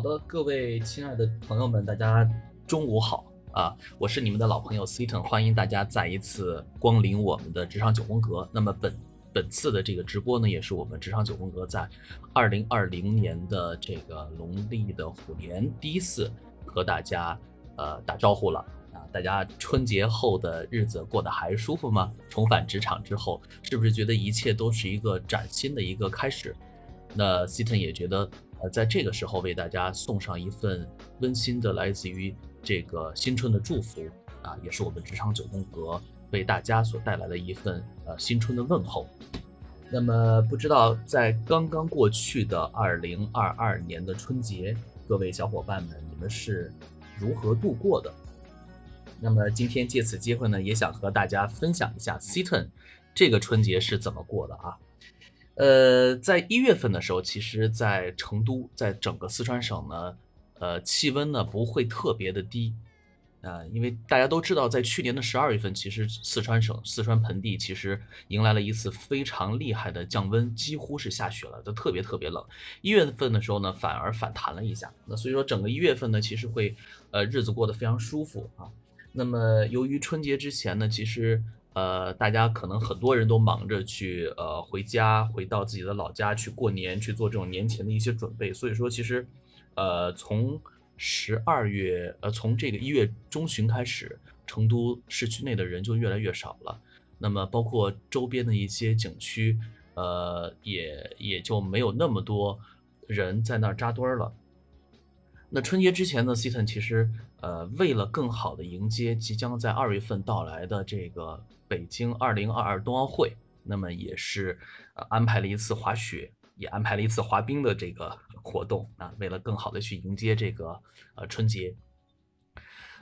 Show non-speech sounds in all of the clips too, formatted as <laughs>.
好的，各位亲爱的朋友们，大家中午好啊！我是你们的老朋友 Seaton，欢迎大家再一次光临我们的职场九宫格。那么本本次的这个直播呢，也是我们职场九宫格在二零二零年的这个农历的虎年第一次和大家呃打招呼了啊！大家春节后的日子过得还舒服吗？重返职场之后，是不是觉得一切都是一个崭新的一个开始？那 Seaton 也觉得。呃，在这个时候为大家送上一份温馨的来自于这个新春的祝福啊，也是我们职场九宫格为大家所带来的一份呃新春的问候。那么，不知道在刚刚过去的二零二二年的春节，各位小伙伴们，你们是如何度过的？那么今天借此机会呢，也想和大家分享一下 Seton 这个春节是怎么过的啊。呃，在一月份的时候，其实，在成都，在整个四川省呢，呃，气温呢不会特别的低，啊，因为大家都知道，在去年的十二月份，其实四川省四川盆地其实迎来了一次非常厉害的降温，几乎是下雪了，都特别特别冷。一月份的时候呢，反而反弹了一下，那所以说整个一月份呢，其实会呃日子过得非常舒服啊。那么由于春节之前呢，其实。呃，大家可能很多人都忙着去呃回家，回到自己的老家去过年，去做这种年前的一些准备。所以说，其实，呃，从十二月，呃，从这个一月中旬开始，成都市区内的人就越来越少了。那么，包括周边的一些景区，呃，也也就没有那么多人在那儿扎堆儿了。那春节之前呢 c t o n 其实呃，为了更好的迎接即将在二月份到来的这个。北京二零二二冬奥会，那么也是呃安排了一次滑雪，也安排了一次滑冰的这个活动啊，为了更好的去迎接这个呃春节。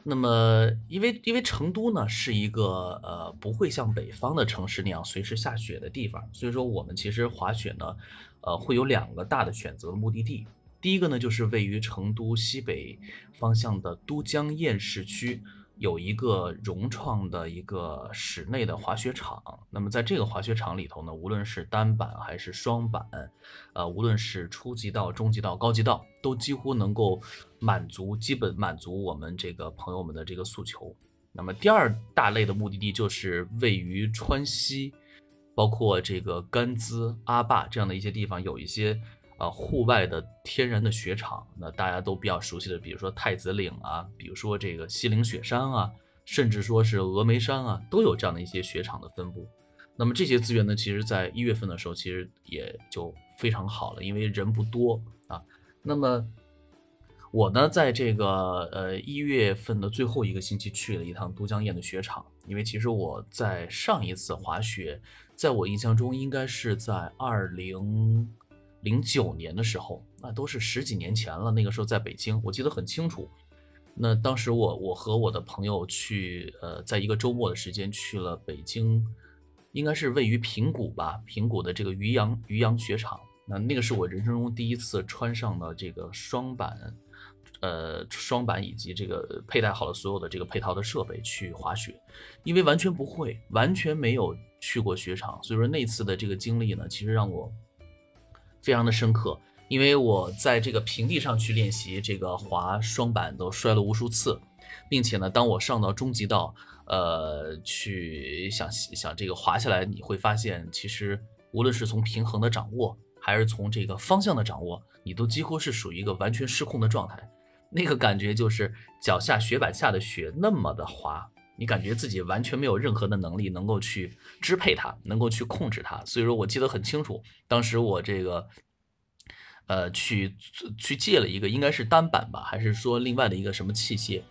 那么因为因为成都呢是一个呃不会像北方的城市那样随时下雪的地方，所以说我们其实滑雪呢呃会有两个大的选择目的地，第一个呢就是位于成都西北方向的都江堰市区。有一个融创的一个室内的滑雪场，那么在这个滑雪场里头呢，无论是单板还是双板，呃，无论是初级道、中级道、高级道，都几乎能够满足基本满足我们这个朋友们的这个诉求。那么第二大类的目的地就是位于川西，包括这个甘孜、阿坝这样的一些地方，有一些。啊，户外的天然的雪场，那大家都比较熟悉的，比如说太子岭啊，比如说这个西岭雪山啊，甚至说是峨眉山啊，都有这样的一些雪场的分布。那么这些资源呢，其实在一月份的时候，其实也就非常好了，因为人不多啊。那么我呢，在这个呃一月份的最后一个星期去了一趟都江堰的雪场，因为其实我在上一次滑雪，在我印象中应该是在二零。零九年的时候，那都是十几年前了。那个时候在北京，我记得很清楚。那当时我我和我的朋友去，呃，在一个周末的时间去了北京，应该是位于平谷吧，平谷的这个渔阳渔阳雪场。那那个是我人生中第一次穿上了这个双板，呃，双板以及这个佩戴好了所有的这个配套的设备去滑雪，因为完全不会，完全没有去过雪场，所以说那次的这个经历呢，其实让我。非常的深刻，因为我在这个平地上去练习这个滑双板都摔了无数次，并且呢，当我上到中级道，呃，去想想这个滑下来，你会发现，其实无论是从平衡的掌握，还是从这个方向的掌握，你都几乎是属于一个完全失控的状态。那个感觉就是脚下雪板下的雪那么的滑，你感觉自己完全没有任何的能力能够去支配它，能够去控制它。所以说我记得很清楚，当时我这个，呃，去去借了一个应该是单板吧，还是说另外的一个什么器械？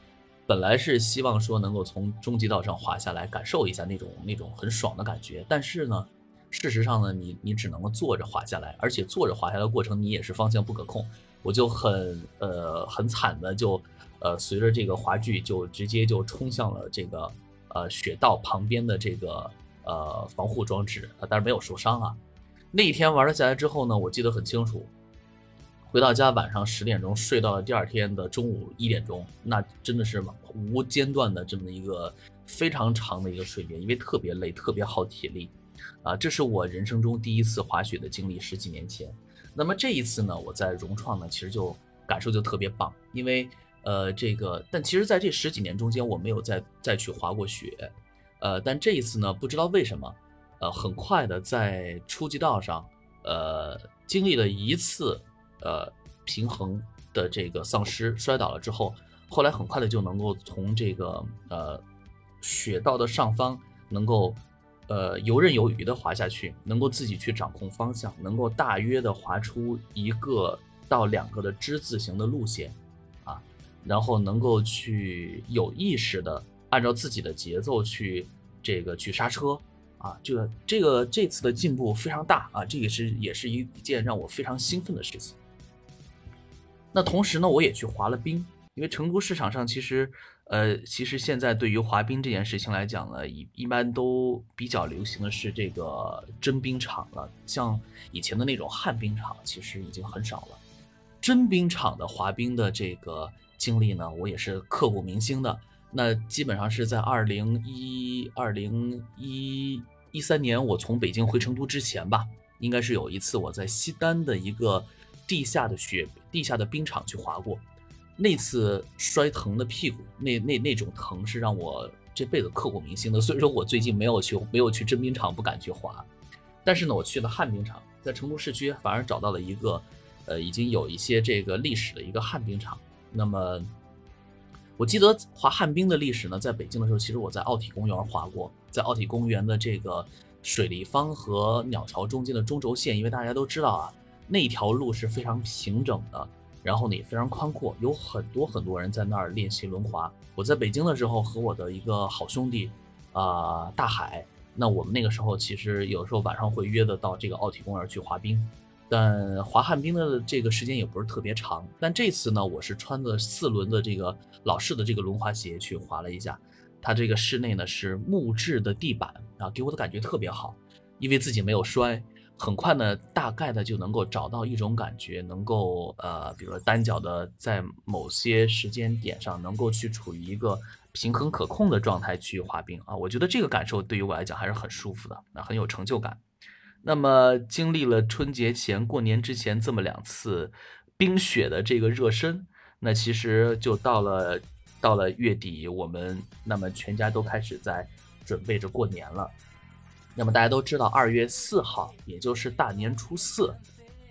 本来是希望说能够从中级道上滑下来，感受一下那种那种很爽的感觉。但是呢，事实上呢，你你只能够坐着滑下来，而且坐着滑下来的过程你也是方向不可控。我就很呃很惨的就。呃，随着这个滑具就直接就冲向了这个呃雪道旁边的这个呃防护装置啊，但是没有受伤啊。那一天玩了下来之后呢，我记得很清楚，回到家晚上十点钟睡到了第二天的中午一点钟，那真的是无间断的这么一个非常长的一个睡眠，因为特别累，特别耗体力啊。这是我人生中第一次滑雪的经历，十几年前。那么这一次呢，我在融创呢，其实就。感受就特别棒。因为呃，这个，但其实在这十几年中间，我没有再再去滑过雪，呃，但这一次呢，不知道为什么，呃，很快的在初级道上，呃，经历了一次呃平衡的这个丧失，摔倒了之后，后来很快的就能够从这个呃雪道的上方能够。呃，游刃有余的滑下去，能够自己去掌控方向，能够大约的滑出一个到两个的之字形的路线，然后能够去有意识的按照自己的节奏去这个去刹车，啊，这个这个这次的进步非常大啊，这个是也是一件让我非常兴奋的事情。那同时呢，我也去滑了冰，因为成都市场上其实。呃，其实现在对于滑冰这件事情来讲呢，一一般都比较流行的是这个真冰场了。像以前的那种旱冰场，其实已经很少了。真冰场的滑冰的这个经历呢，我也是刻骨铭心的。那基本上是在二零一二零一一三年，我从北京回成都之前吧，应该是有一次我在西单的一个地下的雪地下的冰场去滑过。那次摔疼的屁股，那那那种疼是让我这辈子刻骨铭心的。所以说我最近没有去没有去真冰场，不敢去滑。但是呢，我去了旱冰场，在成都市区反而找到了一个，呃，已经有一些这个历史的一个旱冰场。那么，我记得滑旱冰的历史呢，在北京的时候，其实我在奥体公园滑过，在奥体公园的这个水立方和鸟巢中间的中轴线，因为大家都知道啊，那条路是非常平整的。然后呢也非常宽阔，有很多很多人在那儿练习轮滑。我在北京的时候和我的一个好兄弟，啊大海，那我们那个时候其实有时候晚上会约的到这个奥体公园去滑冰，但滑旱冰的这个时间也不是特别长。但这次呢，我是穿着四轮的这个老式的这个轮滑鞋去滑了一下，它这个室内呢是木质的地板啊，给我的感觉特别好，因为自己没有摔。很快呢，大概的就能够找到一种感觉，能够呃，比如说单脚的在某些时间点上能够去处于一个平衡可控的状态去滑冰啊，我觉得这个感受对于我来讲还是很舒服的，那很有成就感。那么经历了春节前、过年之前这么两次冰雪的这个热身，那其实就到了到了月底，我们那么全家都开始在准备着过年了。那么大家都知道，二月四号，也就是大年初四，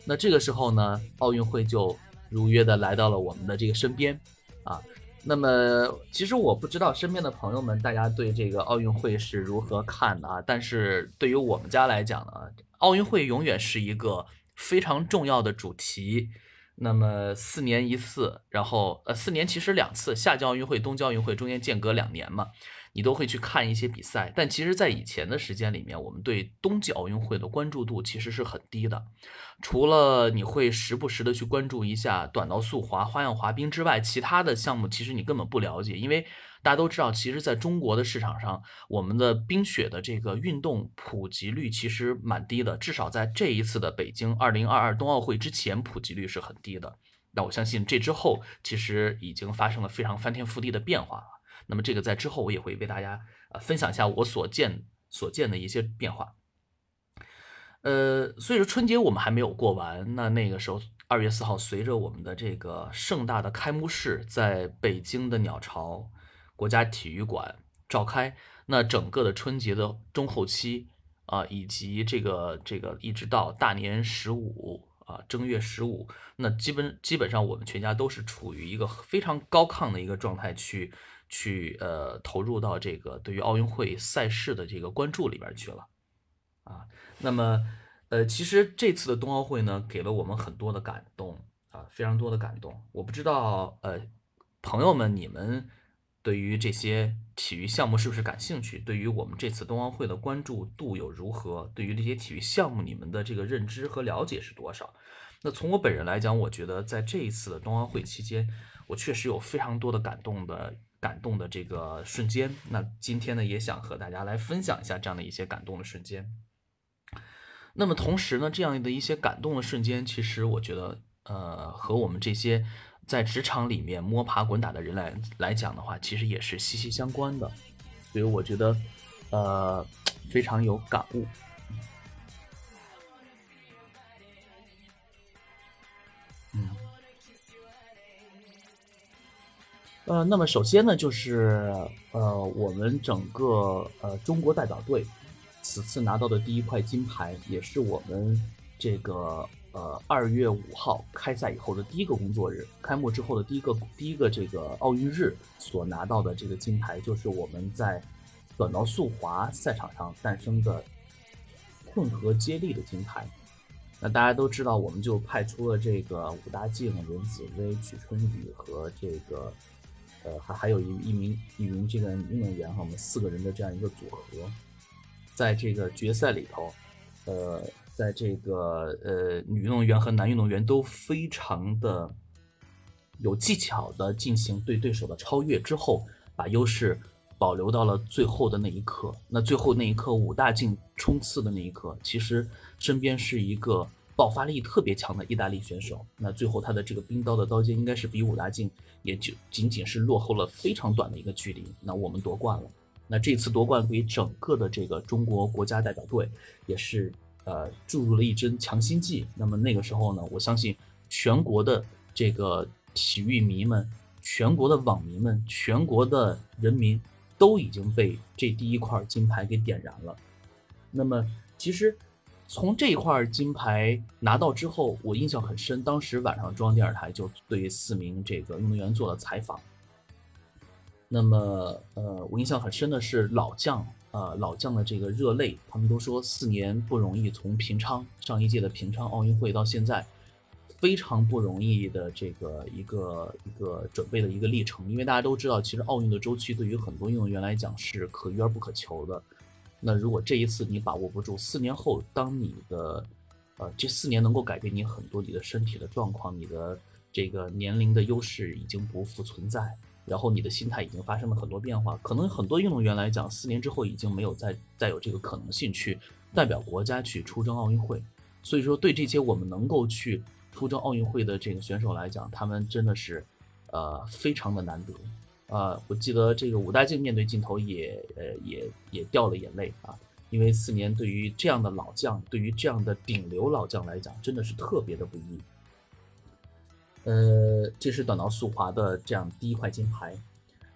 那这个时候呢，奥运会就如约的来到了我们的这个身边，那么其实我不知道身边的朋友们，大家对这个奥运会是如何看的啊？但是对于我们家来讲呢，奥运会永远是一个非常重要的主题。那么四年一次，然后呃四年其实两次，夏季奥运会、冬季奥运会中间间隔两年嘛。你都会去看一些比赛，但其实，在以前的时间里面，我们对冬季奥运会的关注度其实是很低的。除了你会时不时的去关注一下短道速滑、花样滑冰之外，其他的项目其实你根本不了解。因为大家都知道，其实在中国的市场上，我们的冰雪的这个运动普及率其实蛮低的，至少在这一次的北京二零二二冬奥会之前，普及率是很低的。那我相信这之后，其实已经发生了非常翻天覆地的变化了。那么这个在之后我也会为大家呃分享一下我所见所见的一些变化。呃，所以说春节我们还没有过完，那那个时候二月四号，随着我们的这个盛大的开幕式在北京的鸟巢国家体育馆召开，那整个的春节的中后期啊，以及这个这个一直到大年十五啊，正月十五，那基本基本上我们全家都是处于一个非常高亢的一个状态去。去呃投入到这个对于奥运会赛事的这个关注里边去了，啊，那么呃其实这次的冬奥会呢给了我们很多的感动啊，非常多的感动。我不知道呃朋友们你们对于这些体育项目是不是感兴趣？对于我们这次冬奥会的关注度又如何？对于这些体育项目你们的这个认知和了解是多少？那从我本人来讲，我觉得在这一次的冬奥会期间，我确实有非常多的感动的。感动的这个瞬间，那今天呢，也想和大家来分享一下这样的一些感动的瞬间。那么同时呢，这样的一些感动的瞬间，其实我觉得，呃，和我们这些在职场里面摸爬滚打的人来来讲的话，其实也是息息相关的。所以我觉得，呃，非常有感悟。呃，那么首先呢，就是呃，我们整个呃中国代表队此次拿到的第一块金牌，也是我们这个呃二月五号开赛以后的第一个工作日，开幕之后的第一个第一个这个奥运日所拿到的这个金牌，就是我们在短道速滑赛场上诞生的混合接力的金牌。那大家都知道，我们就派出了这个武大靖、任子威、曲春雨和这个。呃，还还有一一名一名这个运动员哈，我们四个人的这样一个组合，在这个决赛里头，呃，在这个呃女运动员和男运动员都非常的有技巧的进行对对手的超越之后，把优势保留到了最后的那一刻。那最后那一刻，武大靖冲刺的那一刻，其实身边是一个。爆发力特别强的意大利选手，那最后他的这个冰刀的刀尖应该是比武大靖也就仅仅是落后了非常短的一个距离。那我们夺冠了，那这次夺冠给整个的这个中国国家代表队也是呃注入了一针强心剂。那么那个时候呢，我相信全国的这个体育迷们、全国的网民们、全国的人民都已经被这第一块金牌给点燃了。那么其实。从这块金牌拿到之后，我印象很深。当时晚上中央电视台就对四名这个运动员做了采访。那么，呃，我印象很深的是老将，呃，老将的这个热泪。他们都说四年不容易，从平昌上一届的平昌奥运会到现在，非常不容易的这个一个一个准备的一个历程。因为大家都知道，其实奥运的周期对于很多运动员来讲是可遇而不可求的。那如果这一次你把握不住，四年后当你的，呃，这四年能够改变你很多，你的身体的状况，你的这个年龄的优势已经不复存在，然后你的心态已经发生了很多变化。可能很多运动员来讲，四年之后已经没有再再有这个可能性去代表国家去出征奥运会。所以说，对这些我们能够去出征奥运会的这个选手来讲，他们真的是，呃，非常的难得。啊，我记得这个武大靖面对镜头也呃也也掉了眼泪啊，因为四年对于这样的老将，对于这样的顶流老将来讲，真的是特别的不易。呃，这是短道速滑的这样第一块金牌，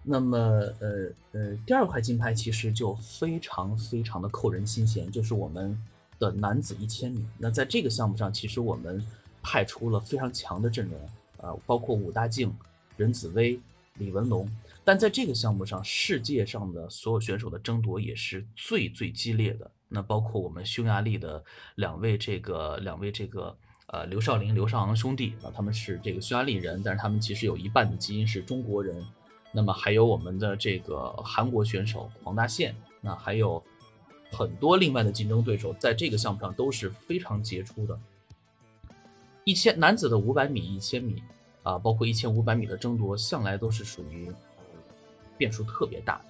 那么呃呃第二块金牌其实就非常非常的扣人心弦，就是我们的男子一千米。那在这个项目上，其实我们派出了非常强的阵容啊，包括武大靖、任子威。李文龙，但在这个项目上，世界上的所有选手的争夺也是最最激烈的。那包括我们匈牙利的两位这个两位这个呃刘少林、刘少昂兄弟啊，他们是这个匈牙利人，但是他们其实有一半的基因是中国人。那么还有我们的这个韩国选手黄大宪，那还有很多另外的竞争对手，在这个项目上都是非常杰出的。一千男子的五百米、一千米。啊，包括一千五百米的争夺，向来都是属于变数特别大的。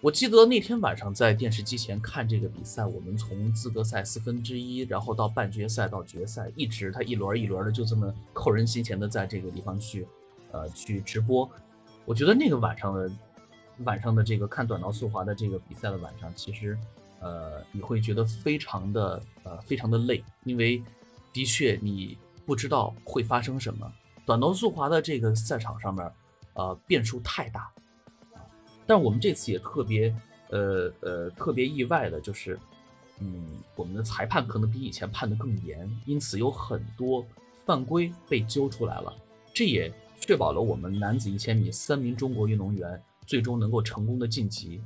我记得那天晚上在电视机前看这个比赛，我们从资格赛四分之一，然后到半决赛到决赛，一直他一轮一轮的就这么扣人心弦的在这个地方去，呃，去直播。我觉得那个晚上的晚上的这个看短道速滑的这个比赛的晚上，其实呃你会觉得非常的呃非常的累，因为的确你不知道会发生什么。短道速滑的这个赛场上面，呃，变数太大，但我们这次也特别，呃呃，特别意外的就是，嗯，我们的裁判可能比以前判的更严，因此有很多犯规被揪出来了，这也确保了我们男子一千米三名中国运动员最终能够成功的晋级。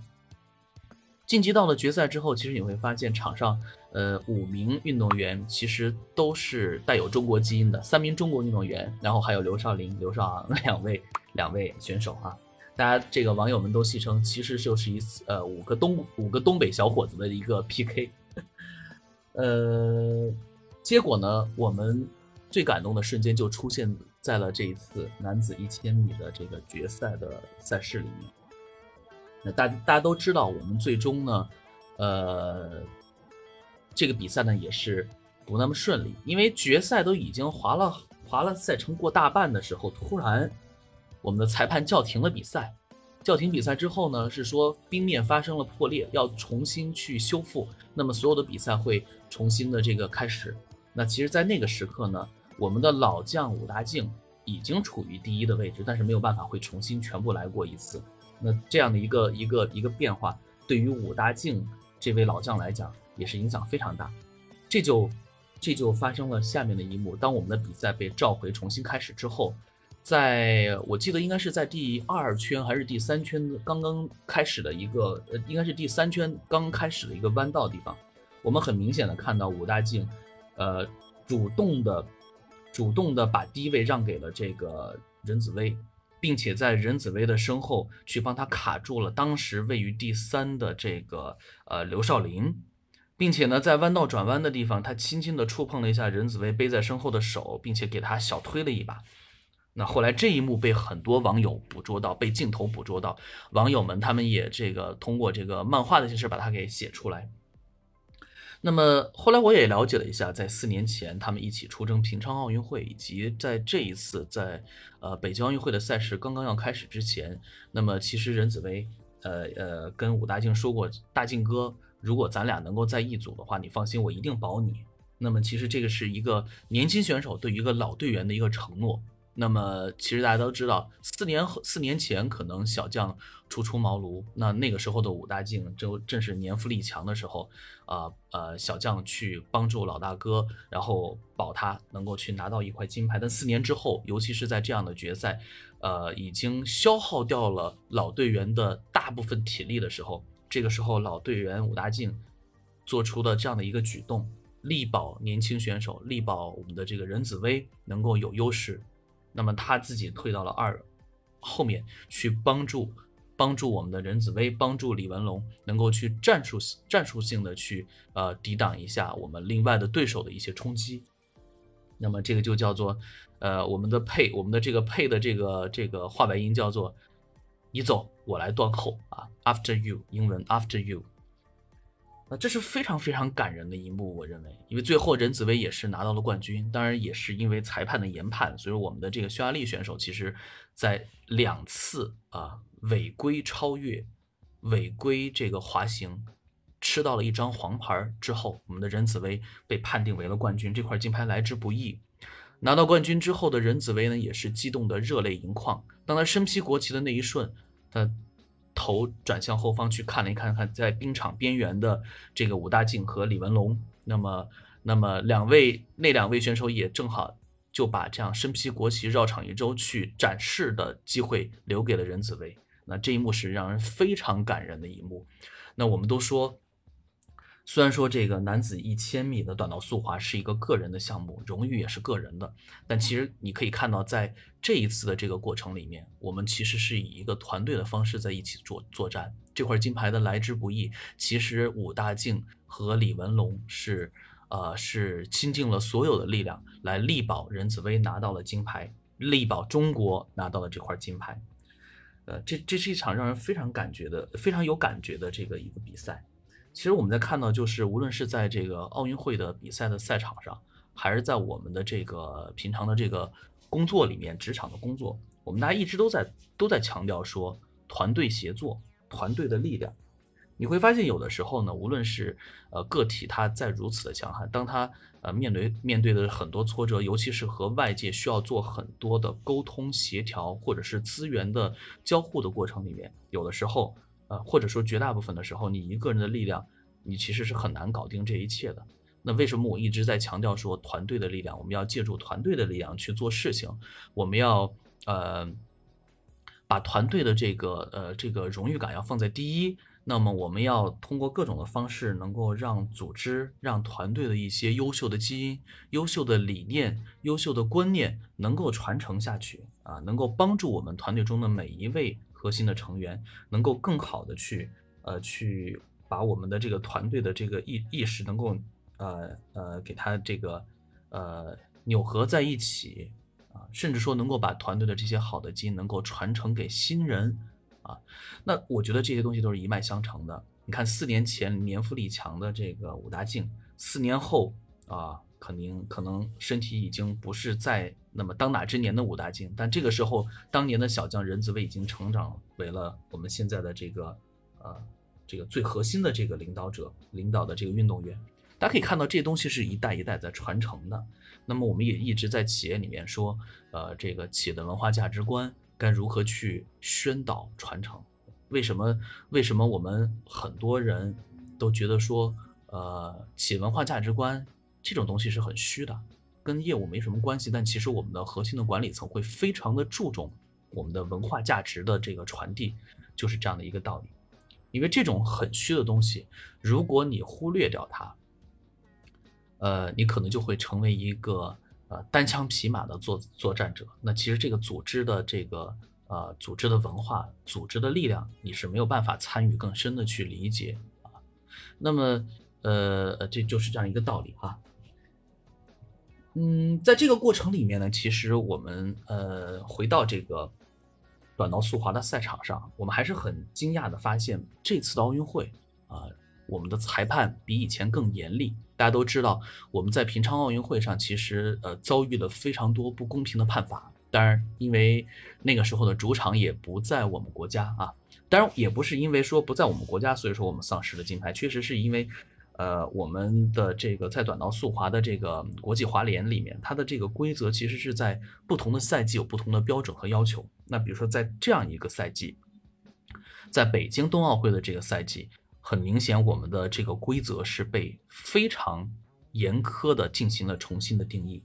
晋级到了决赛之后，其实你会发现场上，呃，五名运动员其实都是带有中国基因的，三名中国运动员，然后还有刘少林、刘少昂 <laughs> 两位两位选手哈。大家这个网友们都戏称，其实就是一次呃五个东五个东北小伙子的一个 PK。<laughs> 呃，结果呢，我们最感动的瞬间就出现在了这一次男子一千米的这个决赛的赛事里面。那大大家都知道，我们最终呢，呃，这个比赛呢也是不那么顺利，因为决赛都已经滑了滑了赛程过大半的时候，突然我们的裁判叫停了比赛。叫停比赛之后呢，是说冰面发生了破裂，要重新去修复，那么所有的比赛会重新的这个开始。那其实，在那个时刻呢，我们的老将武大靖已经处于第一的位置，但是没有办法会重新全部来过一次。那这样的一个一个一个变化，对于武大靖这位老将来讲，也是影响非常大。这就这就发生了下面的一幕：当我们的比赛被召回重新开始之后，在我记得应该是在第二圈还是第三圈刚刚开始的一个呃，应该是第三圈刚开始的一个弯道地方，我们很明显的看到武大靖，呃，主动的主动的把低位让给了这个任子威。并且在任子威的身后去帮他卡住了当时位于第三的这个呃刘少林，并且呢在弯道转弯的地方，他轻轻的触碰了一下任子威背在身后的手，并且给他小推了一把。那后来这一幕被很多网友捕捉到，被镜头捕捉到，网友们他们也这个通过这个漫画的形式把它给写出来。那么后来我也了解了一下，在四年前他们一起出征平昌奥运会，以及在这一次在呃北京奥运会的赛事刚刚要开始之前，那么其实任子威呃呃跟武大靖说过，大靖哥，如果咱俩能够在一组的话，你放心，我一定保你。那么其实这个是一个年轻选手对一个老队员的一个承诺。那么其实大家都知道，四年后四年前可能小将初出茅庐，那那个时候的武大靖正正是年富力强的时候，啊呃小将去帮助老大哥，然后保他能够去拿到一块金牌。但四年之后，尤其是在这样的决赛，呃已经消耗掉了老队员的大部分体力的时候，这个时候老队员武大靖做出的这样的一个举动，力保年轻选手，力保我们的这个任子威能够有优势。那么他自己退到了二后面去帮助帮助我们的任子威，帮助李文龙能够去战术战术性的去呃抵挡一下我们另外的对手的一些冲击。那么这个就叫做呃我们的配我们的这个配的这个这个话外音叫做你走我来断后啊，After you，英文 After you。那这是非常非常感人的一幕，我认为，因为最后任子威也是拿到了冠军，当然也是因为裁判的研判，所以我们的这个匈牙利选手其实，在两次啊违规超越、违规这个滑行，吃到了一张黄牌之后，我们的任子威被判定为了冠军，这块金牌来之不易。拿到冠军之后的任子威呢，也是激动的热泪盈眶。当他身披国旗的那一瞬，他。头转向后方去看了一看，看在冰场边缘的这个武大靖和李文龙，那么，那么两位那两位选手也正好就把这样身披国旗绕场一周去展示的机会留给了任子威。那这一幕是让人非常感人的一幕。那我们都说。虽然说这个男子一千米的短道速滑是一个个人的项目，荣誉也是个人的，但其实你可以看到，在这一次的这个过程里面，我们其实是以一个团队的方式在一起作作战。这块金牌的来之不易，其实武大靖和李文龙是，呃，是倾尽了所有的力量来力保任子威拿到了金牌，力保中国拿到了这块金牌。呃，这这是一场让人非常感觉的、非常有感觉的这个一个比赛。其实我们在看到，就是无论是在这个奥运会的比赛的赛场上，还是在我们的这个平常的这个工作里面，职场的工作，我们大家一直都在都在强调说团队协作、团队的力量。你会发现，有的时候呢，无论是呃个体他再如此的强悍，当他呃面对面对的很多挫折，尤其是和外界需要做很多的沟通协调，或者是资源的交互的过程里面，有的时候。呃，或者说绝大部分的时候，你一个人的力量，你其实是很难搞定这一切的。那为什么我一直在强调说团队的力量？我们要借助团队的力量去做事情，我们要呃把团队的这个呃这个荣誉感要放在第一。那么我们要通过各种的方式，能够让组织、让团队的一些优秀的基因、优秀的理念、优秀的观念能够传承下去啊，能够帮助我们团队中的每一位。核心的成员能够更好的去呃去把我们的这个团队的这个意意识能够呃呃给他这个呃扭合在一起啊，甚至说能够把团队的这些好的基因能够传承给新人啊，那我觉得这些东西都是一脉相承的。你看四年前年富力强的这个武大靖，四年后啊。肯定可能身体已经不是在那么当打之年的武大靖，但这个时候当年的小将任子威已经成长为了我们现在的这个呃这个最核心的这个领导者领导的这个运动员。大家可以看到这些东西是一代一代在传承的。那么我们也一直在企业里面说，呃，这个企业的文化价值观该如何去宣导传承？为什么？为什么我们很多人都觉得说，呃，企业文化价值观这种东西是很虚的，跟业务没什么关系？但其实我们的核心的管理层会非常的注重我们的文化价值的这个传递，就是这样的一个道理。因为这种很虚的东西，如果你忽略掉它，呃，你可能就会成为一个呃单枪匹马的作作战者。那其实这个组织的这个呃组织的文化、组织的力量，你是没有办法参与更深的去理解啊。那么呃，这就是这样一个道理啊。嗯，在这个过程里面呢，其实我们呃回到这个短道速滑的赛场上，我们还是很惊讶的发现，这次的奥运会啊。我们的裁判比以前更严厉。大家都知道，我们在平昌奥运会上其实呃遭遇了非常多不公平的判罚。当然，因为那个时候的主场也不在我们国家啊。当然，也不是因为说不在我们国家，所以说我们丧失了金牌。确实是因为，呃，我们的这个在短道速滑的这个国际滑联里面，它的这个规则其实是在不同的赛季有不同的标准和要求。那比如说在这样一个赛季，在北京冬奥会的这个赛季。很明显，我们的这个规则是被非常严苛的进行了重新的定义，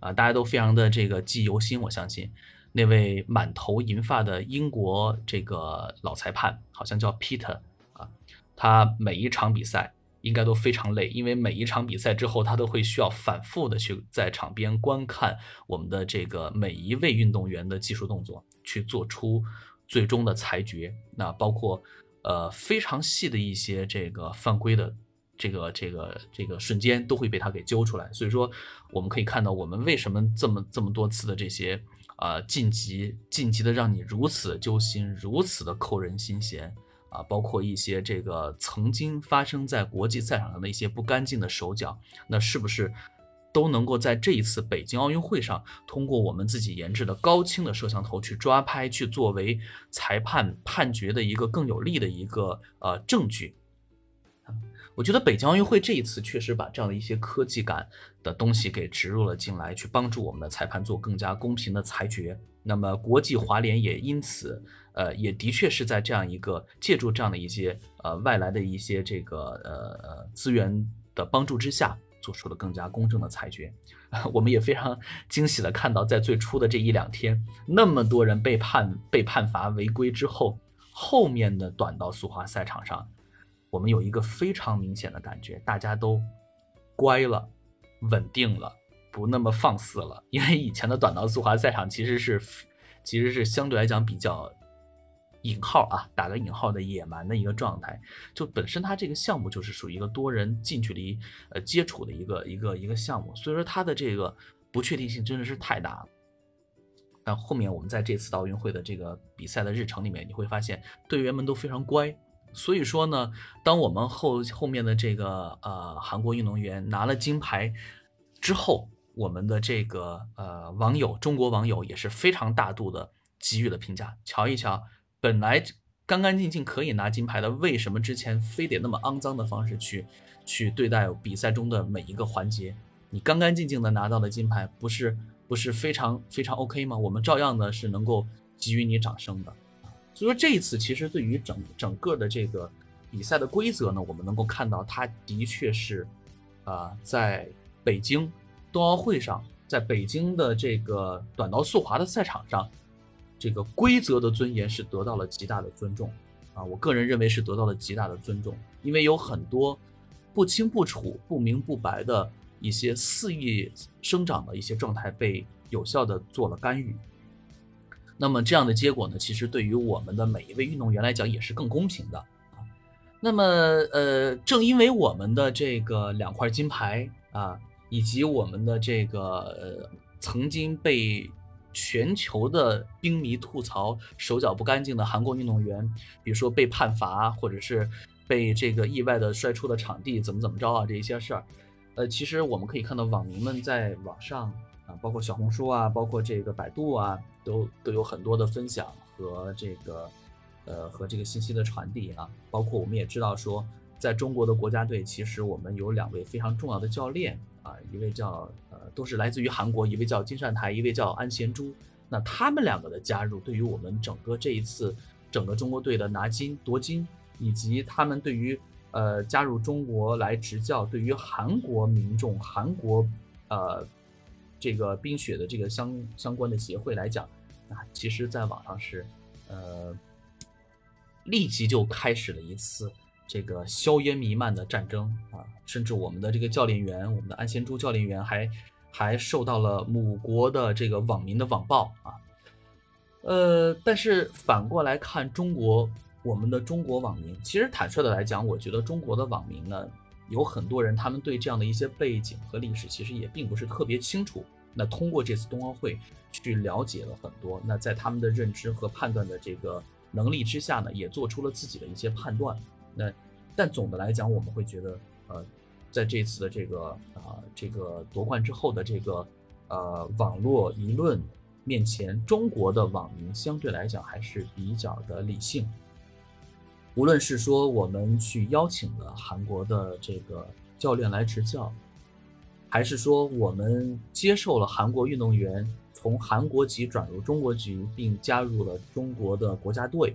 啊，大家都非常的这个记忆犹新。我相信那位满头银发的英国这个老裁判，好像叫 Peter 啊，他每一场比赛应该都非常累，因为每一场比赛之后，他都会需要反复的去在场边观看我们的这个每一位运动员的技术动作，去做出最终的裁决。那包括。呃，非常细的一些这个犯规的这个这个这个瞬间都会被他给揪出来，所以说我们可以看到，我们为什么这么这么多次的这些啊晋级晋级的让你如此揪心，如此的扣人心弦啊，包括一些这个曾经发生在国际赛场上的一些不干净的手脚，那是不是？都能够在这一次北京奥运会上，通过我们自己研制的高清的摄像头去抓拍，去作为裁判判决的一个更有力的一个呃证据。啊我觉得北京奥运会这一次确实把这样的一些科技感的东西给植入了进来，去帮助我们的裁判做更加公平的裁决。那么国际滑联也因此，呃，也的确是在这样一个借助这样的一些呃外来的一些这个呃资源的帮助之下。做出了更加公正的裁决，<laughs> 我们也非常惊喜的看到，在最初的这一两天，那么多人被判被判罚违规之后，后面的短道速滑赛场上，我们有一个非常明显的感觉，大家都乖了，稳定了，不那么放肆了。因为以前的短道速滑赛场其实是其实是相对来讲比较。引号啊，打个引号的野蛮的一个状态，就本身它这个项目就是属于一个多人近距离呃接触的一个一个一个项目，所以说它的这个不确定性真的是太大了。但后面我们在这次奥运会的这个比赛的日程里面，你会发现队员们都非常乖，所以说呢，当我们后后面的这个呃韩国运动员拿了金牌之后，我们的这个呃网友中国网友也是非常大度的给予了评价，瞧一瞧。本来干干净净可以拿金牌的，为什么之前非得那么肮脏的方式去去对待比赛中的每一个环节？你干干净净的拿到的金牌，不是不是非常非常 OK 吗？我们照样的是能够给予你掌声的。所以说这一次其实对于整整个的这个比赛的规则呢，我们能够看到，它的确是啊，在北京冬奥会上，在北京的这个短道速滑的赛场上。这个规则的尊严是得到了极大的尊重，啊，我个人认为是得到了极大的尊重，因为有很多不清不楚、不明不白的一些肆意生长的一些状态被有效的做了干预。那么这样的结果呢，其实对于我们的每一位运动员来讲也是更公平的啊。那么呃，正因为我们的这个两块金牌啊，以及我们的这个曾经被。全球的冰迷吐槽手脚不干净的韩国运动员，比如说被判罚，或者是被这个意外的摔出了场地，怎么怎么着啊？这一些事儿，呃，其实我们可以看到网民们在网上啊，包括小红书啊，包括这个百度啊，都都有很多的分享和这个呃和这个信息的传递啊。包括我们也知道说，在中国的国家队，其实我们有两位非常重要的教练啊，一位叫呃，都是来自于韩国，一位叫金善台，一位叫安贤洙。那他们两个的加入，对于我们整个这一次整个中国队的拿金夺金，以及他们对于呃加入中国来执教，对于韩国民众、韩国呃这个冰雪的这个相相关的协会来讲，啊，其实在网上是呃立即就开始了一次。这个硝烟弥漫的战争啊，甚至我们的这个教练员，我们的安贤洙教练员还还受到了母国的这个网民的网暴啊。呃，但是反过来看中国，我们的中国网民，其实坦率的来讲，我觉得中国的网民呢，有很多人他们对这样的一些背景和历史其实也并不是特别清楚。那通过这次冬奥会去了解了很多，那在他们的认知和判断的这个能力之下呢，也做出了自己的一些判断。那，但总的来讲，我们会觉得，呃，在这次的这个啊这个夺冠之后的这个呃网络舆论面前，中国的网民相对来讲还是比较的理性。无论是说我们去邀请了韩国的这个教练来执教，还是说我们接受了韩国运动员从韩国籍转入中国籍，并加入了中国的国家队。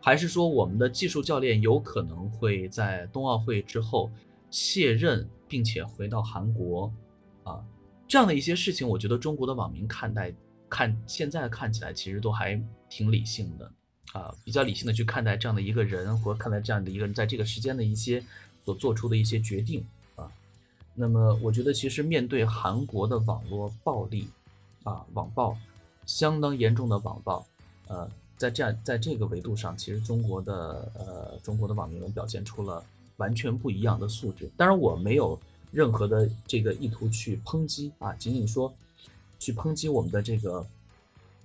还是说我们的技术教练有可能会在冬奥会之后卸任，并且回到韩国，啊，这样的一些事情，我觉得中国的网民看待看现在看起来其实都还挺理性的，啊，比较理性的去看待这样的一个人，或看待这样的一个人在这个时间的一些所做出的一些决定，啊，那么我觉得其实面对韩国的网络暴力，啊，网暴相当严重的网暴，呃。在这样，在这个维度上，其实中国的呃，中国的网民们表现出了完全不一样的素质。当然，我没有任何的这个意图去抨击啊，仅仅说去抨击我们的这个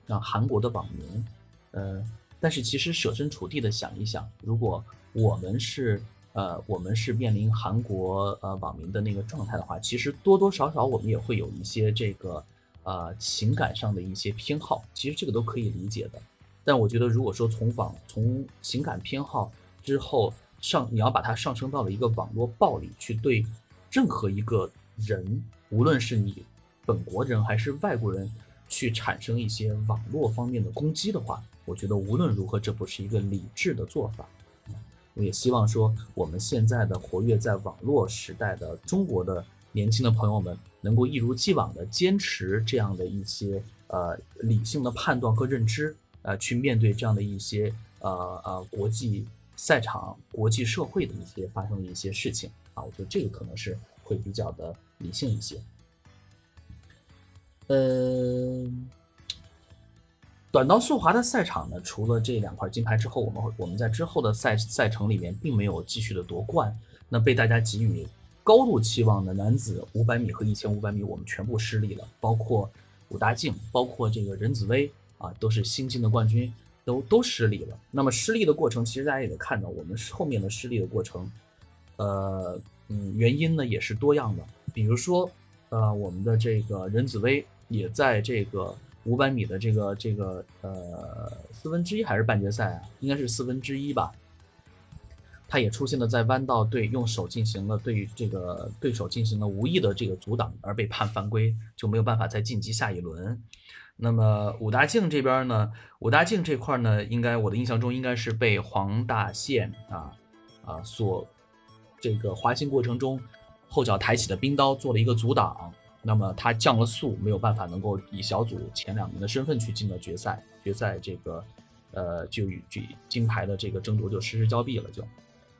啊韩国的网民。呃，但是其实设身处地的想一想，如果我们是呃，我们是面临韩国呃网民的那个状态的话，其实多多少少我们也会有一些这个呃情感上的一些偏好。其实这个都可以理解的。但我觉得，如果说从网从情感偏好之后上，你要把它上升到了一个网络暴力，去对任何一个人，无论是你本国人还是外国人，去产生一些网络方面的攻击的话，我觉得无论如何，这不是一个理智的做法。我也希望说，我们现在的活跃在网络时代的中国的年轻的朋友们，能够一如既往的坚持这样的一些呃理性的判断和认知。呃，去面对这样的一些呃呃国际赛场、国际社会的一些发生的一些事情啊，我觉得这个可能是会比较的理性一些。呃，短道速滑的赛场呢，除了这两块金牌之后，我们我们在之后的赛赛程里面并没有继续的夺冠。那被大家给予高度期望的男子五百米和一千五百米，我们全部失利了，包括武大靖，包括这个任子威。啊，都是新晋的冠军，都都失利了。那么失利的过程，其实大家也看到，我们后面的失利的过程，呃，嗯，原因呢也是多样的。比如说，呃，我们的这个任子威也在这个五百米的这个这个呃四分之一还是半决赛啊，应该是四分之一吧。他也出现了在弯道对用手进行了对这个对手进行了无意的这个阻挡，而被判犯规，就没有办法再晋级下一轮。那么武大靖这边呢？武大靖这块呢，应该我的印象中应该是被黄大宪啊啊所这个滑行过程中后脚抬起的冰刀做了一个阻挡，那么他降了速，没有办法能够以小组前两名的身份去进了决赛。决赛这个呃就与这金牌的这个争夺就失之交臂了。就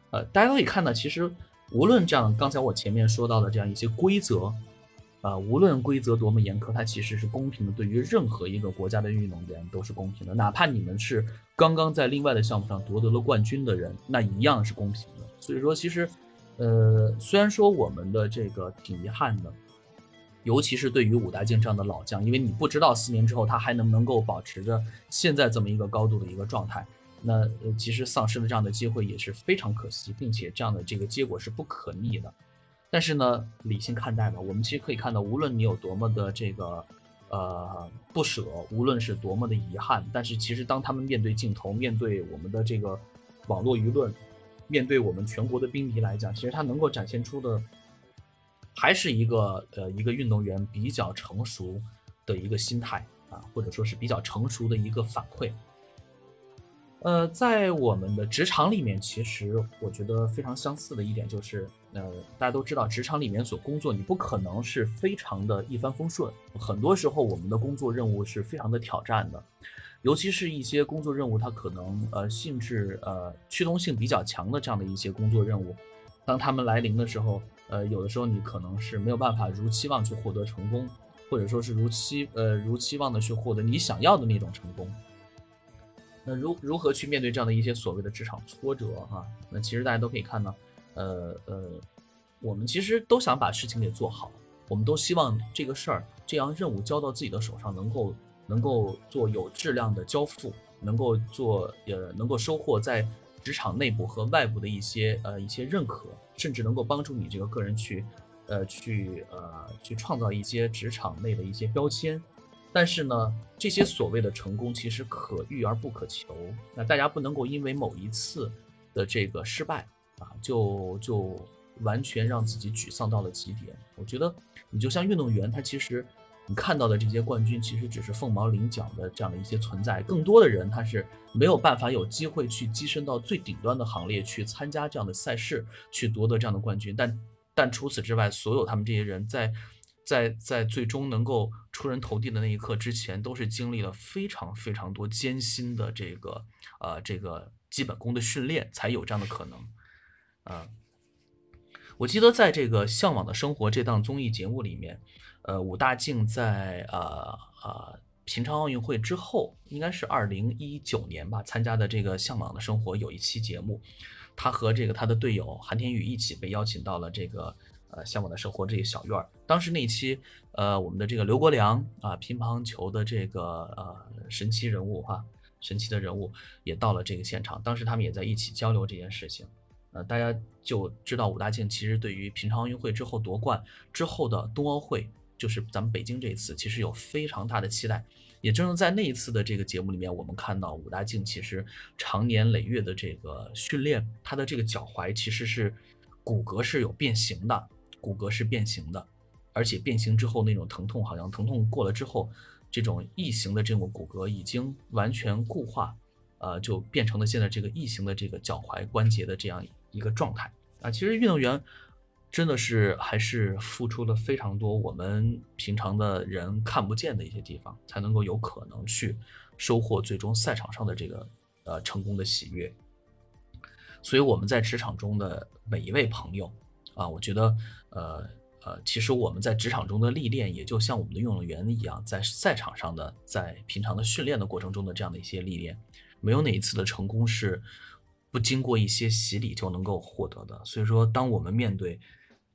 呃大家都可以看到，其实无论这样，刚才我前面说到的这样一些规则。啊，无论规则多么严苛，它其实是公平的，对于任何一个国家的运动员都是公平的。哪怕你们是刚刚在另外的项目上夺得了冠军的人，那一样是公平的。所以说，其实，呃，虽然说我们的这个挺遗憾的，尤其是对于武大靖这样的老将，因为你不知道四年之后他还能不能够保持着现在这么一个高度的一个状态，那呃，其实丧失了这样的机会也是非常可惜，并且这样的这个结果是不可逆的。但是呢，理性看待吧。我们其实可以看到，无论你有多么的这个，呃，不舍，无论是多么的遗憾，但是其实当他们面对镜头，面对我们的这个网络舆论，面对我们全国的兵迷来讲，其实他能够展现出的还是一个呃一个运动员比较成熟的一个心态啊，或者说是比较成熟的一个反馈。呃，在我们的职场里面，其实我觉得非常相似的一点就是，呃，大家都知道，职场里面所工作，你不可能是非常的一帆风顺，很多时候我们的工作任务是非常的挑战的，尤其是一些工作任务，它可能呃性质呃驱动性比较强的这样的一些工作任务，当他们来临的时候，呃，有的时候你可能是没有办法如期望去获得成功，或者说是如期呃如期望的去获得你想要的那种成功。那如如何去面对这样的一些所谓的职场挫折哈？那其实大家都可以看到，呃呃，我们其实都想把事情给做好，我们都希望这个事儿这样任务交到自己的手上，能够能够做有质量的交付，能够做呃能够收获在职场内部和外部的一些呃一些认可，甚至能够帮助你这个个人去呃去呃去创造一些职场内的一些标签。但是呢，这些所谓的成功其实可遇而不可求。那大家不能够因为某一次的这个失败啊，就就完全让自己沮丧到了极点。我觉得你就像运动员，他其实你看到的这些冠军，其实只是凤毛麟角的这样的一些存在。更多的人他是没有办法有机会去跻身到最顶端的行列，去参加这样的赛事，去夺得这样的冠军。但但除此之外，所有他们这些人在。在在最终能够出人头地的那一刻之前，都是经历了非常非常多艰辛的这个呃这个基本功的训练，才有这样的可能。啊，我记得在这个《向往的生活》这档综艺节目里面，呃，武大靖在呃呃平昌奥运会之后，应该是二零一九年吧，参加的这个《向往的生活》有一期节目，他和这个他的队友韩天宇一起被邀请到了这个。呃，向往的生活这个小院儿，当时那一期，呃，我们的这个刘国梁啊，乒乓球的这个呃神奇人物哈，神奇的人物也到了这个现场，当时他们也在一起交流这件事情，呃，大家就知道武大靖其实对于平昌奥运会之后夺冠之后的冬奥会，就是咱们北京这一次，其实有非常大的期待。也正是在那一次的这个节目里面，我们看到武大靖其实长年累月的这个训练，他的这个脚踝其实是骨骼是有变形的。骨骼是变形的，而且变形之后那种疼痛，好像疼痛过了之后，这种异形的这种骨骼已经完全固化，呃，就变成了现在这个异形的这个脚踝关节的这样一个状态啊。其实运动员真的是还是付出了非常多我们平常的人看不见的一些地方，才能够有可能去收获最终赛场上的这个呃成功的喜悦。所以我们在职场中的每一位朋友。啊，我觉得，呃呃，其实我们在职场中的历练，也就像我们的运动员一样，在赛场上的，在平常的训练的过程中的这样的一些历练，没有哪一次的成功是不经过一些洗礼就能够获得的。所以说，当我们面对，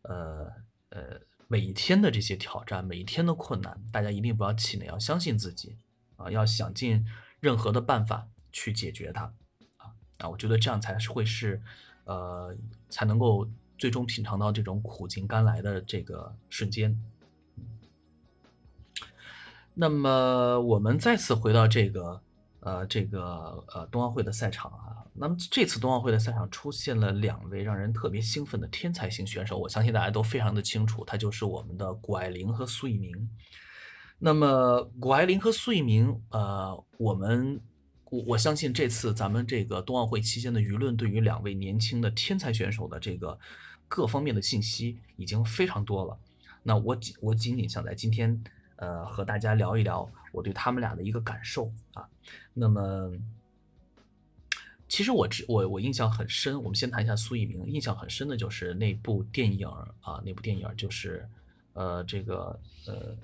呃呃，每一天的这些挑战，每一天的困难，大家一定不要气馁，要相信自己，啊，要想尽任何的办法去解决它，啊啊，我觉得这样才是会是，呃，才能够。最终品尝到这种苦尽甘来的这个瞬间。那么，我们再次回到这个呃这个呃冬奥会的赛场啊。那么这次冬奥会的赛场出现了两位让人特别兴奋的天才型选手，我相信大家都非常的清楚，他就是我们的谷爱凌和苏翊鸣。那么谷爱凌和苏翊鸣，呃，我们。我我相信这次咱们这个冬奥会期间的舆论对于两位年轻的天才选手的这个各方面的信息已经非常多了。那我仅我仅仅想在今天呃和大家聊一聊我对他们俩的一个感受啊。那么其实我我我印象很深，我们先谈一下苏翊鸣，印象很深的就是那部电影啊，那部电影就是呃这个呃。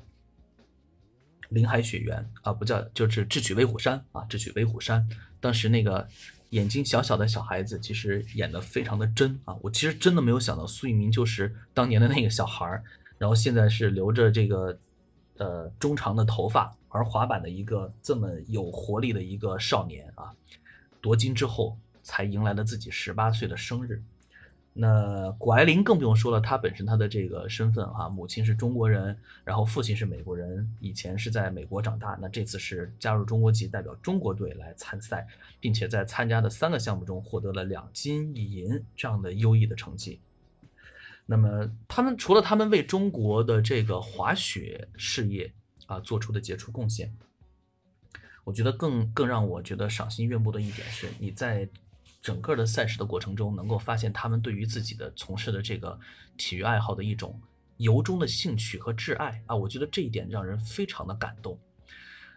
林海雪原啊，不叫就是智取威虎山啊，智取威虎山。当时那个眼睛小小的小孩子，其实演的非常的真啊。我其实真的没有想到苏翊鸣就是当年的那个小孩儿，然后现在是留着这个呃中长的头发玩滑板的一个这么有活力的一个少年啊。夺金之后才迎来了自己十八岁的生日。那谷爱凌更不用说了，她本身她的这个身份哈，母亲是中国人，然后父亲是美国人，以前是在美国长大，那这次是加入中国籍，代表中国队来参赛，并且在参加的三个项目中获得了两金一银这样的优异的成绩。那么他们除了他们为中国的这个滑雪事业啊做出的杰出贡献，我觉得更更让我觉得赏心悦目的一点是，你在整个的赛事的过程中，能够发现他们对于自己的从事的这个体育爱好的一种由衷的兴趣和挚爱啊，我觉得这一点让人非常的感动。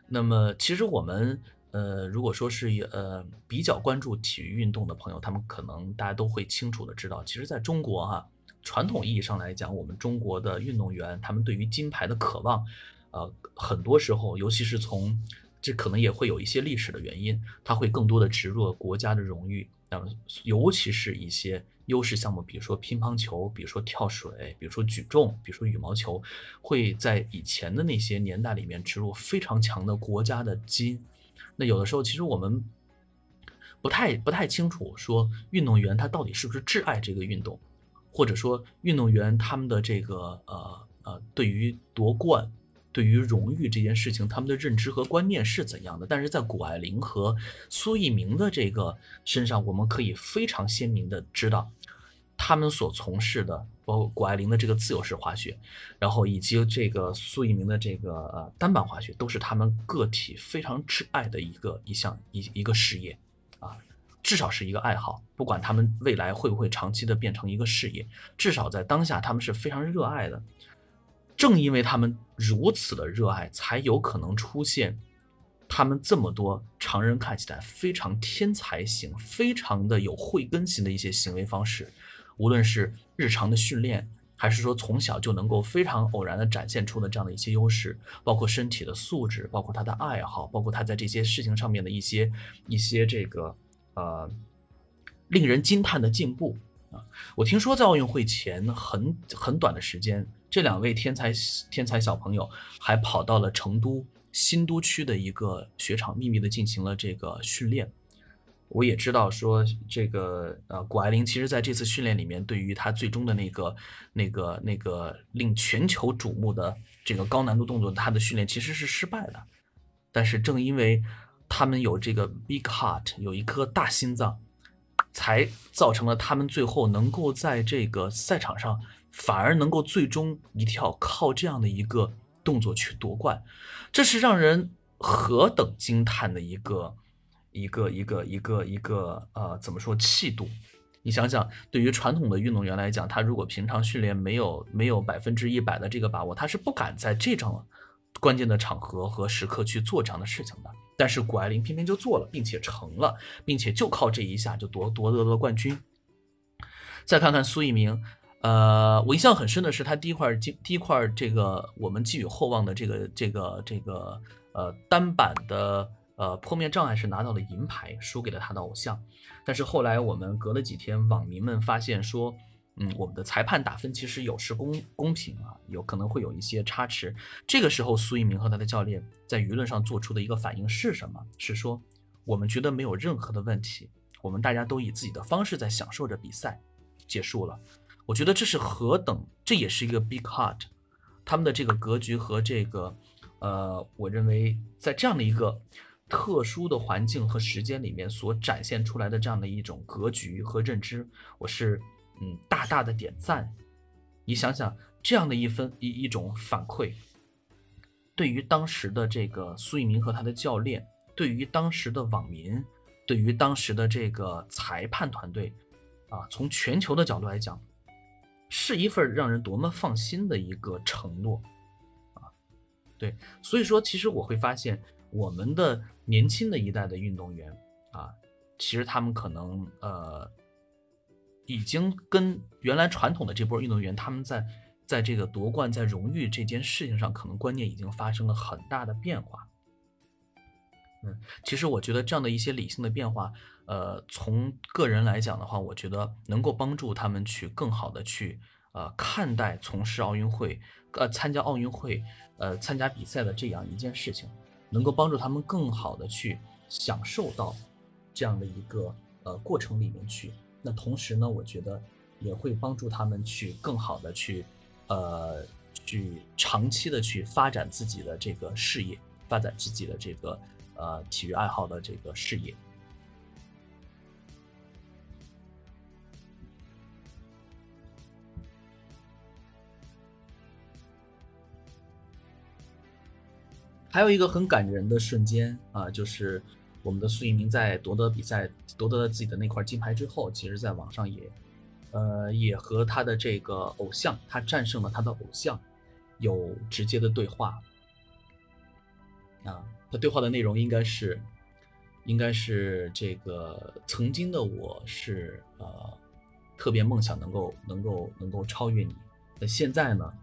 那么其实我们。呃，如果说是呃比较关注体育运动的朋友，他们可能大家都会清楚的知道，其实在中国哈，传统意义上来讲，我们中国的运动员他们对于金牌的渴望，呃，很多时候，尤其是从这可能也会有一些历史的原因，他会更多的植入国家的荣誉，那么尤其是一些优势项目，比如说乒乓球，比如说跳水，比如说举重，比如说羽毛球，会在以前的那些年代里面植入非常强的国家的基因。那有的时候，其实我们不太不太清楚，说运动员他到底是不是挚爱这个运动，或者说运动员他们的这个呃呃，对于夺冠、对于荣誉这件事情，他们的认知和观念是怎样的？但是在谷爱凌和苏翊鸣的这个身上，我们可以非常鲜明的知道，他们所从事的。包括谷爱凌的这个自由式滑雪，然后以及这个苏翊鸣的这个呃单板滑雪，都是他们个体非常挚爱的一个一项一一个事业，至少是一个爱好。不管他们未来会不会长期的变成一个事业，至少在当下他们是非常热爱的。正因为他们如此的热爱，才有可能出现他们这么多常人看起来非常天才型、非常的有慧根型的一些行为方式。无论是日常的训练，还是说从小就能够非常偶然的展现出的这样的一些优势，包括身体的素质，包括他的爱好，包括他在这些事情上面的一些一些这个呃令人惊叹的进步啊！我听说在奥运会前很很短的时间，这两位天才天才小朋友还跑到了成都新都区的一个雪场，秘密的进行了这个训练。我也知道说这个呃，谷爱凌其实在这次训练里面，对于她最终的那个、那个、那个令全球瞩目的这个高难度动作，她的训练其实是失败的。但是正因为他们有这个 big heart，有一颗大心脏，才造成了他们最后能够在这个赛场上，反而能够最终一跳靠这样的一个动作去夺冠，这是让人何等惊叹的一个。一个一个一个一个呃，怎么说气度？你想想，对于传统的运动员来讲，他如果平常训练没有没有百分之一百的这个把握，他是不敢在这种关键的场合和时刻去做这样的事情的。但是谷爱凌偏偏就做了，并且成了，并且就靠这一下就夺夺得了冠军。再看看苏翊鸣，呃，我印象很深的是他第一块第第一块这个我们寄予厚望的这个这个这个呃单板的。呃，破面障碍是拿到了银牌，输给了他的偶像。但是后来我们隔了几天，网民们发现说，嗯，我们的裁判打分其实有失公公平啊，有可能会有一些差池。这个时候，苏翊鸣和他的教练在舆论上做出的一个反应是什么？是说我们觉得没有任何的问题，我们大家都以自己的方式在享受着比赛，结束了。我觉得这是何等，这也是一个 big heart，他们的这个格局和这个，呃，我认为在这样的一个。特殊的环境和时间里面所展现出来的这样的一种格局和认知，我是嗯大大的点赞。你想想，这样的一分一一种反馈，对于当时的这个苏翊鸣和他的教练，对于当时的网民，对于当时的这个裁判团队，啊，从全球的角度来讲，是一份让人多么放心的一个承诺啊！对，所以说，其实我会发现。我们的年轻的一代的运动员啊，其实他们可能呃，已经跟原来传统的这波运动员，他们在在这个夺冠、在荣誉这件事情上，可能观念已经发生了很大的变化。嗯，其实我觉得这样的一些理性的变化，呃，从个人来讲的话，我觉得能够帮助他们去更好的去呃看待从事奥运会、呃参加奥运会、呃参加比赛的这样一件事情。能够帮助他们更好的去享受到这样的一个呃过程里面去，那同时呢我觉得也会帮助他们去更好的去呃去长期的去发展自己的这个事业发展自己的这个呃体育爱好的这个事业。还有一个很感人的瞬间啊就是我们的苏翊鸣在夺得比赛、夺得了自己的那块金牌之后，其实在网上也，呃，也和他的这个偶像，他战胜了他的偶像，有直接的对话。啊，他对话的内容应该是，应该是这个曾经的我是呃，特别梦想能够能够能够超越你，那现在呢？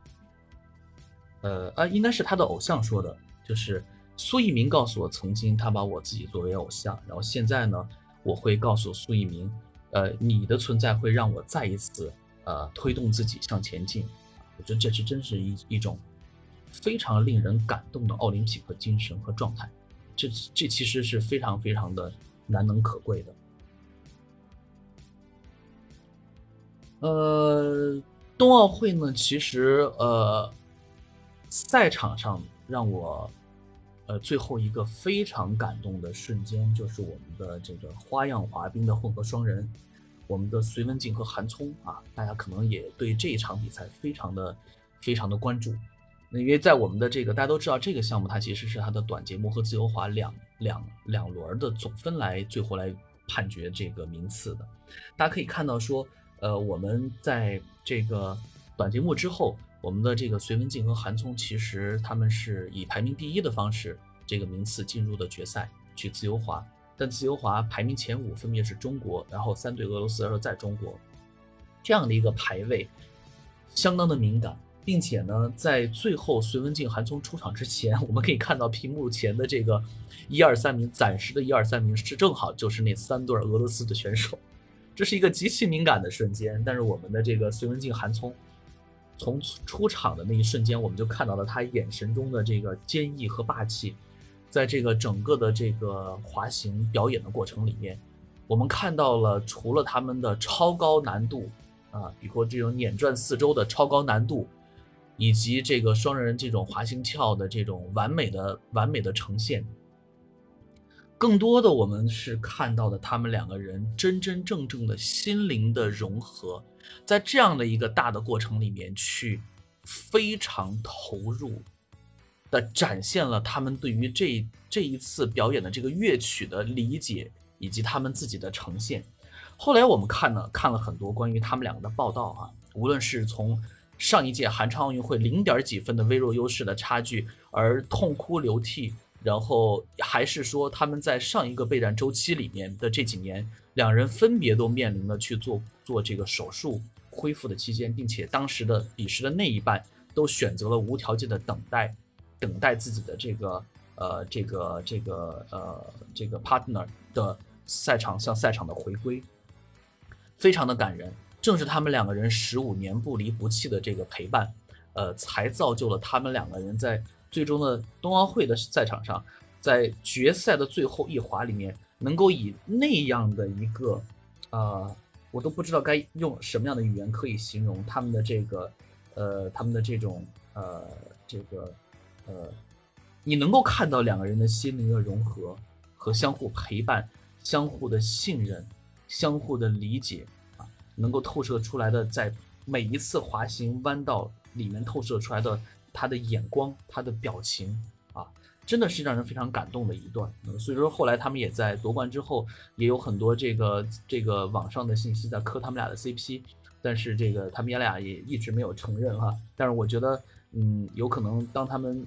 呃啊，应该是他的偶像说的。就是苏翊鸣告诉我，曾经他把我自己作为偶像，然后现在呢，我会告诉苏翊鸣，呃，你的存在会让我再一次呃推动自己向前进。我觉得这是真是一一种非常令人感动的奥林匹克精神和状态，这这其实是非常非常的难能可贵的。呃，冬奥会呢，其实呃，赛场上。让我，呃，最后一个非常感动的瞬间，就是我们的这个花样滑冰的混合双人，我们的隋文静和韩聪啊，大家可能也对这一场比赛非常的、非常的关注。那因为在我们的这个大家都知道，这个项目它其实是它的短节目和自由滑两两两轮的总分来最后来判决这个名次的。大家可以看到说，呃，我们在这个短节目之后。我们的这个隋文静和韩聪，其实他们是以排名第一的方式，这个名次进入的决赛去自由滑。但自由滑排名前五分别是中国，然后三队俄罗斯，然后在中国这样的一个排位，相当的敏感，并且呢，在最后隋文静、韩聪出场之前，<laughs> 我们可以看到屏幕前的这个一二三名，暂时的一二三名是正好就是那三对俄罗斯的选手，这是一个极其敏感的瞬间。但是我们的这个隋文静、韩聪。从出场的那一瞬间，我们就看到了他眼神中的这个坚毅和霸气。在这个整个的这个滑行表演的过程里面，我们看到了除了他们的超高难度啊，比如这种碾转四周的超高难度，以及这个双人这种滑行跳的这种完美的完美的呈现。更多的，我们是看到的他们两个人真真正正的心灵的融合，在这样的一个大的过程里面，去非常投入的展现了他们对于这这一次表演的这个乐曲的理解，以及他们自己的呈现。后来我们看了看了很多关于他们两个的报道啊，无论是从上一届韩昌奥运会零点几分的微弱优势的差距而痛哭流涕。然后还是说他们在上一个备战周期里面的这几年，两人分别都面临了去做做这个手术恢复的期间，并且当时的彼时的那一半都选择了无条件的等待，等待自己的这个呃这个这个呃这个 partner 的赛场向赛场的回归，非常的感人。正是他们两个人十五年不离不弃的这个陪伴，呃，才造就了他们两个人在。最终的冬奥会的赛场上，在决赛的最后一滑里面，能够以那样的一个，呃，我都不知道该用什么样的语言可以形容他们的这个，呃，他们的这种，呃，这个，呃，你能够看到两个人的心灵的融合和相互陪伴、相互的信任、相互的理解啊，能够透射出来的，在每一次滑行弯道里面透射出来的。他的眼光，他的表情啊，真的是让人非常感动的一段。所以说，后来他们也在夺冠之后，也有很多这个这个网上的信息在磕他们俩的 CP，但是这个他们爷俩也一直没有承认哈。但是我觉得，嗯，有可能当他们，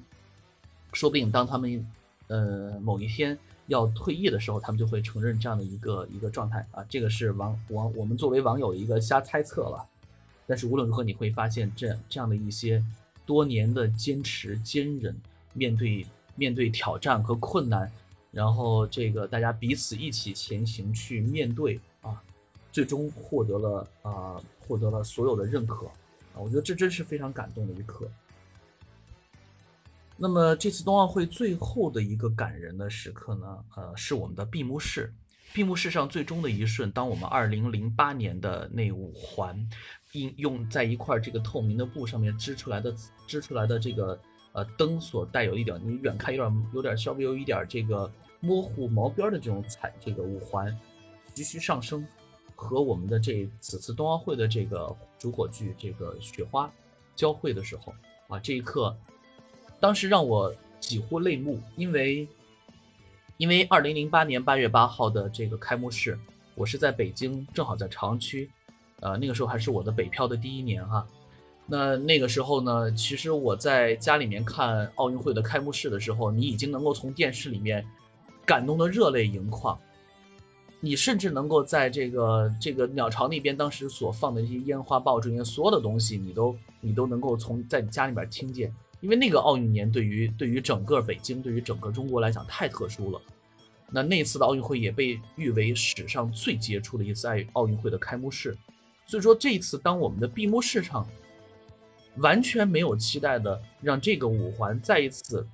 说不定当他们，呃，某一天要退役的时候，他们就会承认这样的一个一个状态啊。这个是网网我们作为网友一个瞎猜测了。但是无论如何，你会发现这这样的一些。多年的坚持坚忍，面对面对挑战和困难，然后这个大家彼此一起前行去面对啊，最终获得了啊获得了所有的认可啊，我觉得这真是非常感动的一刻。那么这次冬奥会最后的一个感人的时刻呢，呃，是我们的闭幕式。闭幕式上最终的一瞬，当我们二零零八年的那五环。应用在一块这个透明的布上面织出来的织出来的这个呃灯所带有一点，你远看有点有点稍微有一点这个模糊毛边的这种彩这个五环徐徐上升，和我们的这此次冬奥会的这个主火炬这个雪花交汇的时候啊，这一刻，当时让我几乎泪目，因为因为二零零八年八月八号的这个开幕式，我是在北京，正好在朝阳区，呃，那个时候还是我的北漂的第一年哈。那那个时候呢，其实我在家里面看奥运会的开幕式的时候，你已经能够从电视里面感动的热泪盈眶，你甚至能够在这个这个鸟巢那边当时所放的一些烟花爆竹，所有的东西，你都你都能够从在你家里面听见。因为那个奥运年对于对于整个北京，对于整个中国来讲太特殊了。那那次的奥运会也被誉为史上最杰出的一次奥奥运会的开幕式。所以说这一次，当我们的闭幕式上完全没有期待的让这个五环再一次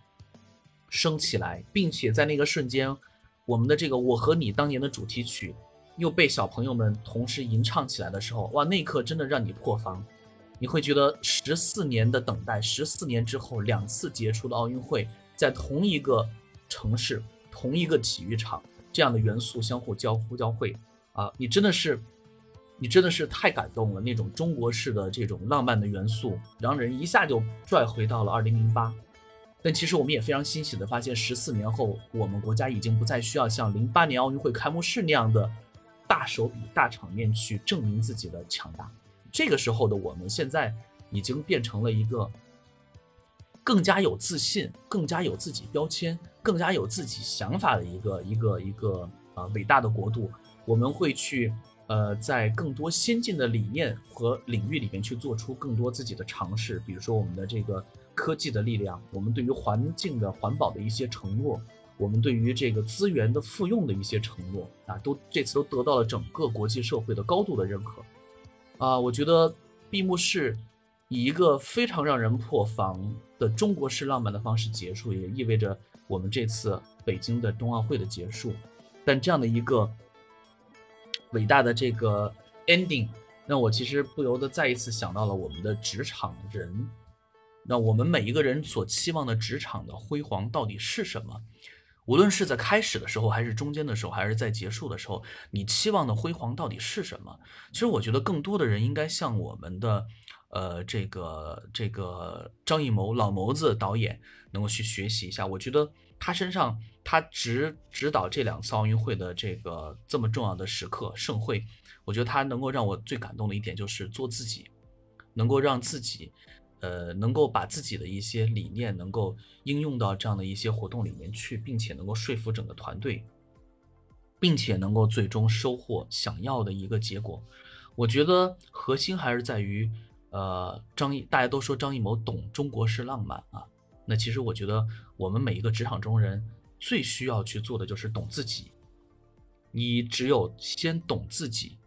升起来，并且在那个瞬间，我们的这个我和你当年的主题曲又被小朋友们同时吟唱起来的时候，哇，那一刻真的让你破防。你会觉得十四年的等待，十四年之后两次杰出的奥运会，在同一个城市、同一个体育场，这样的元素相互交互交汇啊！你真的是，你真的是太感动了。那种中国式的这种浪漫的元素，让人一下就拽回到了二零零八。但其实我们也非常欣喜的发现，十四年后，我们国家已经不再需要像零八年奥运会开幕式那样的大手笔、大场面去证明自己的强大。这个时候的我们，现在已经变成了一个更加有自信、更加有自己标签、更加有自己想法的一个一个一个啊伟大的国度。我们会去呃，在更多先进的理念和领域里面去做出更多自己的尝试。比如说我们的这个科技的力量，我们对于环境的环保的一些承诺，我们对于这个资源的复用的一些承诺啊，都这次都得到了整个国际社会的高度的认可。啊，我觉得闭幕式以一个非常让人破防的中国式浪漫的方式结束，也意味着我们这次北京的冬奥会的结束。但这样的一个伟大的这个 ending，让我其实不由得再一次想到了我们的职场人。那我们每一个人所期望的职场的辉煌到底是什么？无论是在开始的时候，还是中间的时候，还是在结束的时候，你期望的辉煌到底是什么？其实我觉得更多的人应该向我们的，呃，这个这个张艺谋老谋子导演能够去学习一下。我觉得他身上他指指导这两次奥运会的这个这么重要的时刻盛会，我觉得他能够让我最感动的一点就是做自己，能够让自己。呃，能够把自己的一些理念能够应用到这样的一些活动里面去，并且能够说服整个团队，并且能够最终收获想要的一个结果。我觉得核心还是在于，呃，张艺大家都说张艺谋懂中国式浪漫啊，那其实我觉得我们每一个职场中人最需要去做的就是懂自己。你只有先懂自己，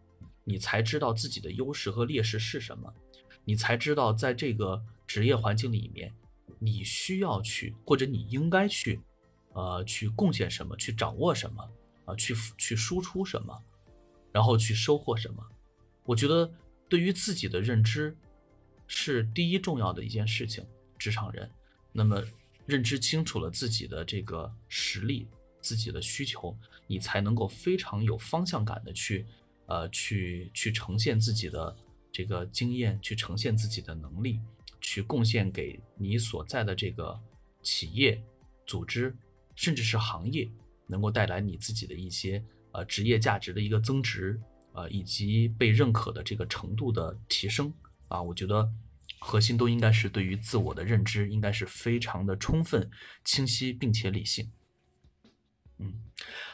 你才知道自己的优势和劣势是什么。你才知道，在这个职业环境里面，你需要去，或者你应该去，呃，去贡献什么，去掌握什么，啊，去去输出什么，然后去收获什么。我觉得，对于自己的认知，是第一重要的一件事情。职场人，那么认知清楚了自己的这个实力、自己的需求，你才能够非常有方向感的去，呃，去去呈现自己的。这个经验去呈现自己的能力，去贡献给你所在的这个企业、组织，甚至是行业，能够带来你自己的一些呃职业价值的一个增值，呃以及被认可的这个程度的提升啊，我觉得核心都应该是对于自我的认知应该是非常的充分、清晰并且理性。嗯，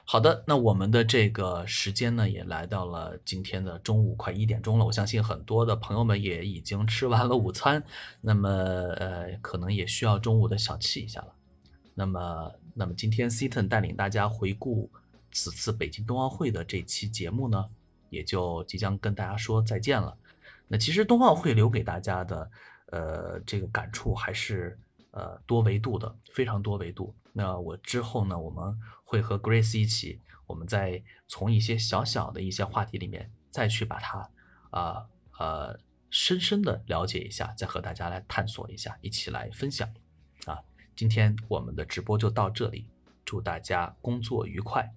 好的，那我们的这个时间呢，也来到了今天的中午快一点钟了。我相信很多的朋友们也已经吃完了午餐，那么呃，可能也需要中午的小憩一下了。那么，那么今天 Seaton 带领大家回顾此次北京冬奥会的这期节目呢，也就即将跟大家说再见了。那其实冬奥会留给大家的，呃，这个感触还是呃多维度的，非常多维度。那我之后呢，我们会和 Grace 一起，我们再从一些小小的一些话题里面，再去把它，啊呃，深深的了解一下，再和大家来探索一下，一起来分享。啊，今天我们的直播就到这里，祝大家工作愉快。